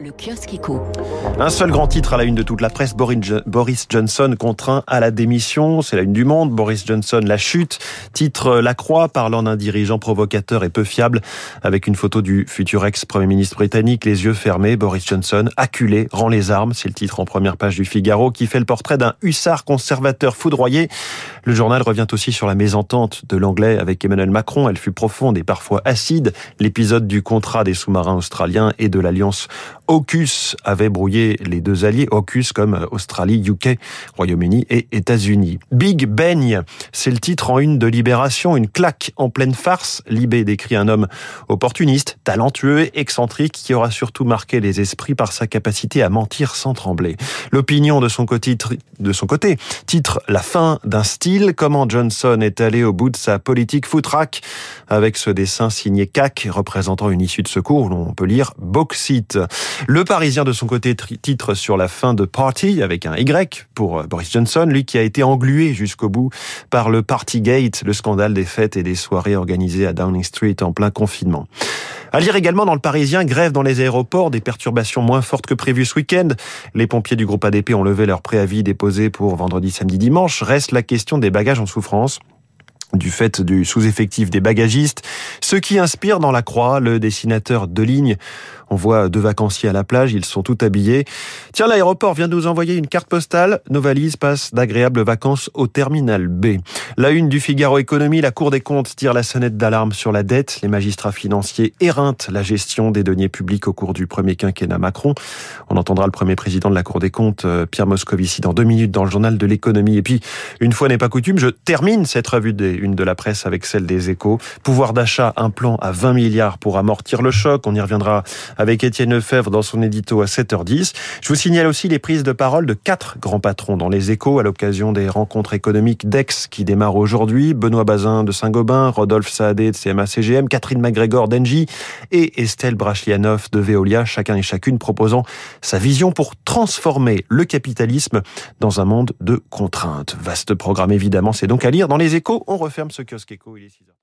Le kiosque. Un seul grand titre à la une de toute la presse, Boris Johnson contraint à la démission. C'est la une du monde. Boris Johnson, la chute. Titre La Croix parlant d'un dirigeant provocateur et peu fiable avec une photo du futur ex-premier ministre britannique, les yeux fermés. Boris Johnson, acculé, rend les armes. C'est le titre en première page du Figaro qui fait le portrait d'un hussard conservateur foudroyé. Le journal revient aussi sur la mésentente de l'anglais avec Emmanuel Macron. Elle fut profonde et parfois acide. L'épisode du contrat des sous-marins australiens et de l'alliance AUKUS avait brouillé les deux alliés, AUKUS comme Australie, UK, Royaume-Uni et États-Unis. Big Baigne, c'est le titre en une de Libération, une claque en pleine farce. Libé décrit un homme opportuniste, talentueux, excentrique, qui aura surtout marqué les esprits par sa capacité à mentir sans trembler. L'opinion de son côté, de son côté titre La fin d'un style, comment Johnson est allé au bout de sa politique foutraque, avec ce dessin signé CAC représentant une issue de secours où l'on peut lire Bauxite. Le Parisien, de son côté, titre sur la fin de Party avec un Y pour euh, Boris Johnson, lui qui a été englué jusqu'au bout par le Partygate, le scandale des fêtes et des soirées organisées à Downing Street en plein confinement. À lire également dans le Parisien, grève dans les aéroports, des perturbations moins fortes que prévues ce week-end. Les pompiers du groupe ADP ont levé leur préavis déposé pour vendredi, samedi, dimanche. Reste la question des bagages en souffrance du fait du sous-effectif des bagagistes, ce qui inspire dans la croix le dessinateur de ligne. On voit deux vacanciers à la plage, ils sont tout habillés. Tiens, l'aéroport vient de nous envoyer une carte postale. Nos valises passent d'agréables vacances au terminal B. La une du Figaro Économie, la Cour des comptes tire la sonnette d'alarme sur la dette. Les magistrats financiers éreintent la gestion des deniers publics au cours du premier quinquennat Macron. On entendra le premier président de la Cour des comptes, euh, Pierre Moscovici, dans deux minutes dans le journal de l'économie. Et puis, une fois n'est pas coutume, je termine cette revue des une de la presse avec celle des échos. Pouvoir d'achat, un plan à 20 milliards pour amortir le choc. On y reviendra avec Étienne Lefebvre dans son édito à 7h10. Je vous signale aussi les prises de parole de quatre grands patrons dans les échos à l'occasion des rencontres économiques d'Aix qui démarrent aujourd'hui. Benoît Bazin de Saint-Gobain, Rodolphe Saadé de CMA-CGM, Catherine MacGregor d'Engie et Estelle Brachlianoff de Veolia, chacun et chacune proposant sa vision pour transformer le capitalisme dans un monde de contraintes. Vaste programme évidemment, c'est donc à lire dans les échos. On ferme ce kiosque écho, il est 6 heures.